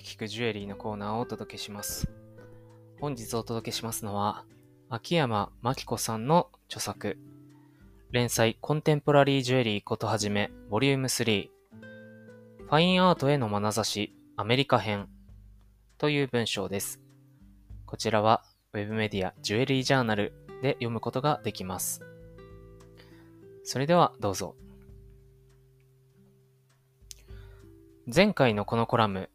聞くジュエリーのコーナーをお届けします。本日お届けしますのは、秋山真紀子さんの著作、連載コンテンポラリージュエリーことはじめ、ボリューム3、ファインアートへの眼差し、アメリカ編という文章です。こちらは、ウェブメディアジュエリージャーナルで読むことができます。それではどうぞ。前回のこのコラム、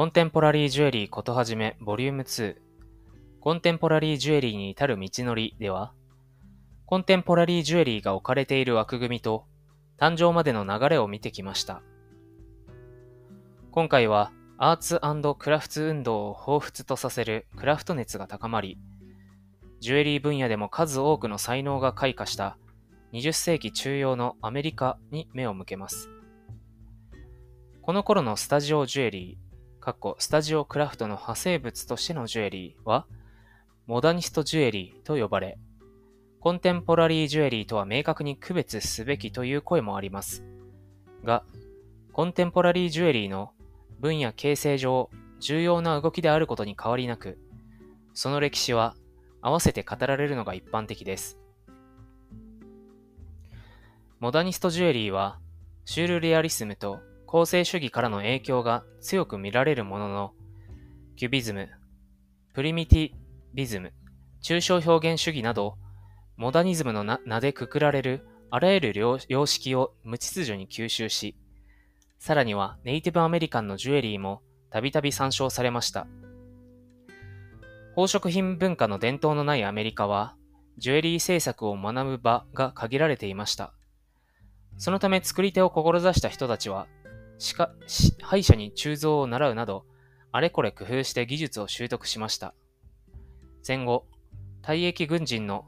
コンテンポラリージュエリーことはじめボリューム2、コンテンポラリージュエリーに至る道のりでは、コンテンポラリージュエリーが置かれている枠組みと、誕生までの流れを見てきました。今回は、アーツクラフト運動を彷彿とさせるクラフト熱が高まり、ジュエリー分野でも数多くの才能が開花した20世紀中央のアメリカに目を向けます。この頃のスタジオジュエリー、かっこスタジオクラフトの派生物としてのジュエリーは、モダニストジュエリーと呼ばれ、コンテンポラリージュエリーとは明確に区別すべきという声もあります。が、コンテンポラリージュエリーの分野形成上重要な動きであることに変わりなく、その歴史は合わせて語られるのが一般的です。モダニストジュエリーは、シュールレアリスムと構成主義からの影響が強く見られるものの、キュビズム、プリミティビズム、抽象表現主義など、モダニズムの名でくくられるあらゆる様式を無秩序に吸収し、さらにはネイティブアメリカンのジュエリーもたびたび参照されました。宝飾品文化の伝統のないアメリカは、ジュエリー制作を学ぶ場が限られていました。そのため作り手を志した人たちは、歯医者に鋳造を習うなど、あれこれ工夫して技術を習得しました。戦後、退役軍人の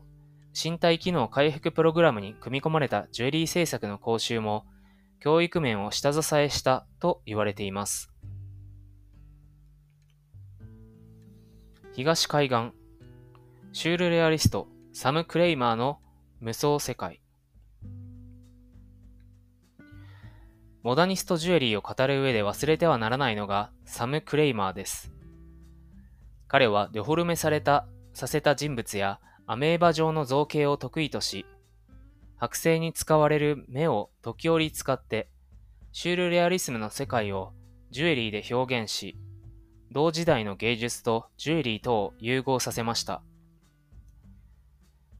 身体機能回復プログラムに組み込まれたジュエリー制作の講習も、教育面を下支えしたと言われています。東海岸、シュールレアリスト、サム・クレイマーの無双世界。モダニストジュエリーを語る上で忘れてはならないのがサム・クレイマーです。彼はデフォルメされた、させた人物やアメーバ状の造形を得意とし、剥製に使われる目を時折使って、シュールレアリスムの世界をジュエリーで表現し、同時代の芸術とジュエリーとを融合させました。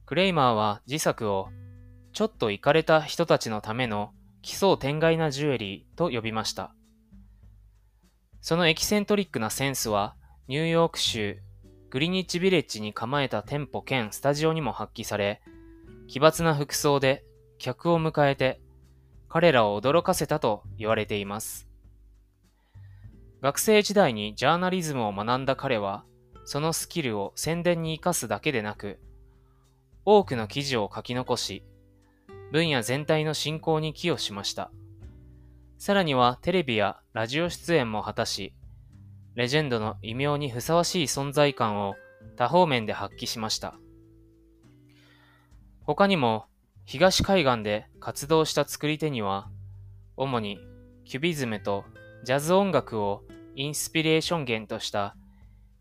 クレイマーは自作を、ちょっとイかれた人たちのための奇想天外なジュエリーと呼びました。そのエキセントリックなセンスは、ニューヨーク州グリニッチビレッジに構えた店舗兼スタジオにも発揮され、奇抜な服装で客を迎えて、彼らを驚かせたと言われています。学生時代にジャーナリズムを学んだ彼は、そのスキルを宣伝に活かすだけでなく、多くの記事を書き残し、分野全体の進行に寄与しました。さらにはテレビやラジオ出演も果たし、レジェンドの異名にふさわしい存在感を多方面で発揮しました。他にも、東海岸で活動した作り手には、主にキュビズムとジャズ音楽をインスピレーション源とした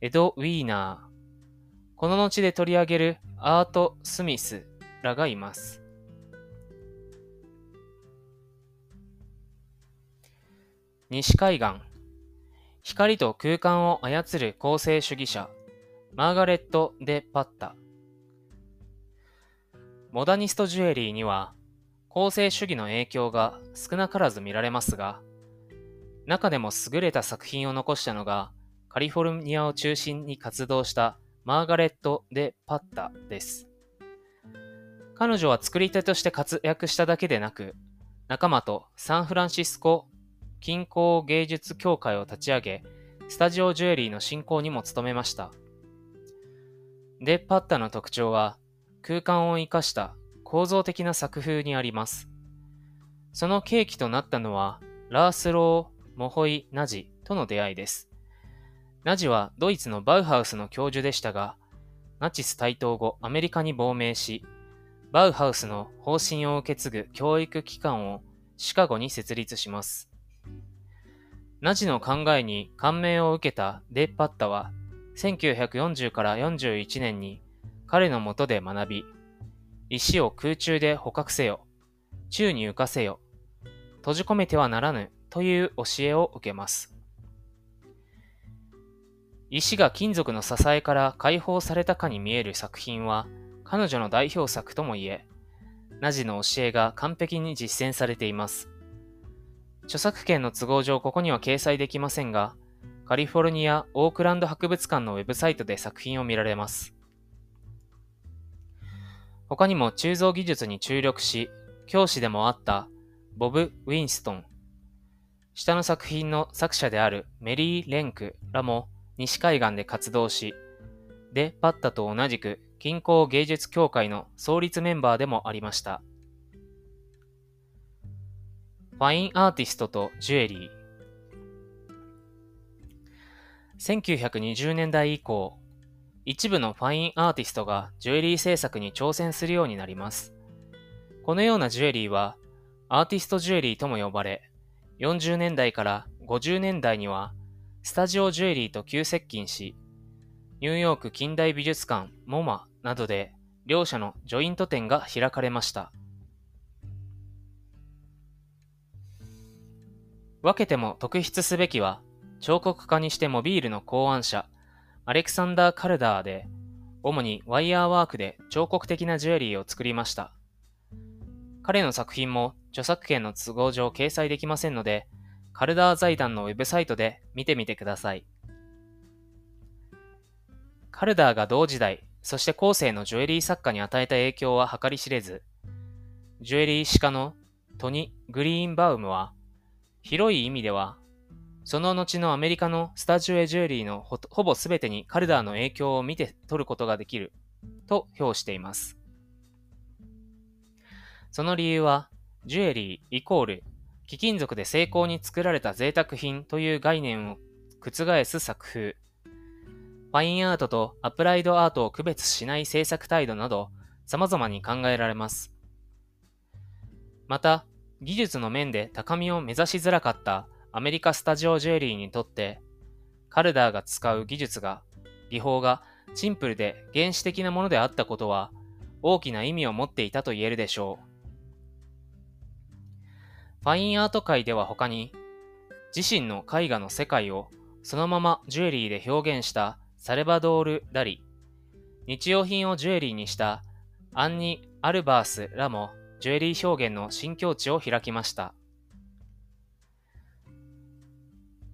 エド・ウィーナー、この後で取り上げるアート・スミスらがいます。西海岸、光と空間を操る構成主義者、マーガレット・デ・パッタ。モダニストジュエリーには、構成主義の影響が少なからず見られますが、中でも優れた作品を残したのが、カリフォルニアを中心に活動したマーガレット・デ・パッタです。彼女は作り手として活躍しただけでなく、仲間とサンフランシスコ近郊芸術協会を立ち上げ、スタジオジュエリーの振興にも努めました。デ・パッタの特徴は、空間を生かした構造的な作風にあります。その契機となったのは、ラースロー・モホイ・ナジとの出会いです。ナジはドイツのバウハウスの教授でしたが、ナチス台頭後アメリカに亡命し、バウハウスの方針を受け継ぐ教育機関をシカゴに設立します。ナジの考えに感銘を受けたデ・パッタは、1940から41年に彼のもとで学び、石を空中で捕獲せよ、宙に浮かせよ、閉じ込めてはならぬという教えを受けます。石が金属の支えから解放されたかに見える作品は、彼女の代表作ともいえ、ナジの教えが完璧に実践されています。著作権の都合上ここには掲載できませんが、カリフォルニア・オークランド博物館のウェブサイトで作品を見られます。他にも鋳造技術に注力し、教師でもあったボブ・ウィンストン、下の作品の作者であるメリー・レンクらも西海岸で活動し、で、パッタと同じく近郊芸術協会の創立メンバーでもありました。ファインアーティストとジュエリー。1920年代以降、一部のファインアーティストがジュエリー制作に挑戦するようになります。このようなジュエリーはアーティストジュエリーとも呼ばれ、40年代から50年代にはスタジオジュエリーと急接近し、ニューヨーク近代美術館モマなどで両者のジョイント展が開かれました。分けても特筆すべきは、彫刻家にしてモビールの考案者、アレクサンダー・カルダーで、主にワイヤーワークで彫刻的なジュエリーを作りました。彼の作品も著作権の都合上掲載できませんので、カルダー財団のウェブサイトで見てみてください。カルダーが同時代、そして後世のジュエリー作家に与えた影響は計り知れず、ジュエリー史家のトニ・グリーンバウムは、広い意味では、その後のアメリカのスタジオエジュエリーのほほぼ全てにカルダーの影響を見て取ることができると評しています。その理由は、ジュエリーイコール貴金属で精巧に作られた贅沢品という概念を覆す作風。ファインアートとアプライドアートを区別しない制作態度など様々に考えられます。また、技術の面で高みを目指しづらかったアメリカスタジオジュエリーにとって、カルダーが使う技術が、技法がシンプルで原始的なものであったことは大きな意味を持っていたと言えるでしょう。ファインアート界では他に、自身の絵画の世界をそのままジュエリーで表現したサルバドール・ダリ、日用品をジュエリーにしたアンニ・アルバースらもジュエリー表現の新境地を開きました。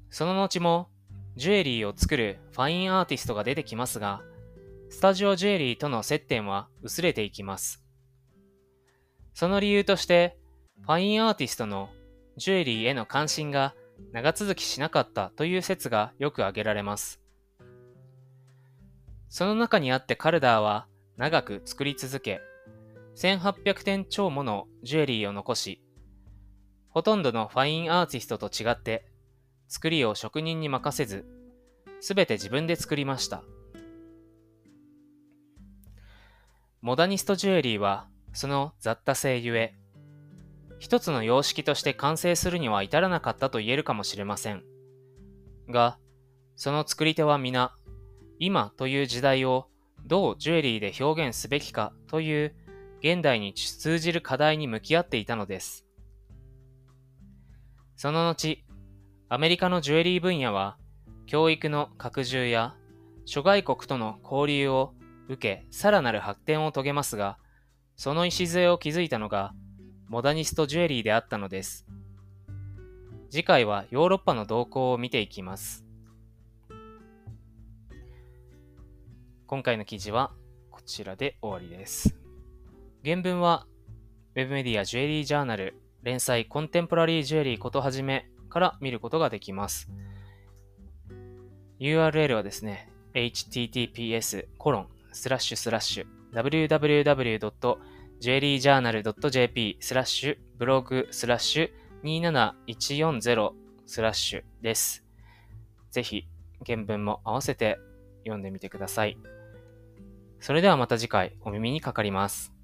その後もジュエリーを作るファインアーティストが出てきますが、スタジオジュエリーとの接点は薄れていきます。その理由として、ファインアーティストのジュエリーへの関心が長続きしなかったという説がよく挙げられます。その中にあってカルダーは長く作り続け、1800点超ものジュエリーを残し、ほとんどのファインアーティストと違って作りを職人に任せず、すべて自分で作りました。モダニストジュエリーはその雑多性ゆえ、一つの様式として完成するには至らなかったと言えるかもしれません。が、その作り手は皆、今という時代をどうジュエリーで表現すべきかという現代に通じる課題に向き合っていたのです。その後、アメリカのジュエリー分野は、教育の拡充や諸外国との交流を受け、さらなる発展を遂げますが、その礎を築いたのがモダニストジュエリーであったのです。次回はヨーロッパの動向を見ていきます。今回の記事はこちらで終わりです。原文は Web メディアジュエリージャーナル連載コンテンポラリージュエリーことはじめから見ることができます。URL はですね、https コロンスラッシュスラッシュ www. jewelryjournal .jp スラッシュ blog スラッシュ27140スラッシュです。ぜひ原文も合わせて読んでみてください。それではまた次回お耳にかかります。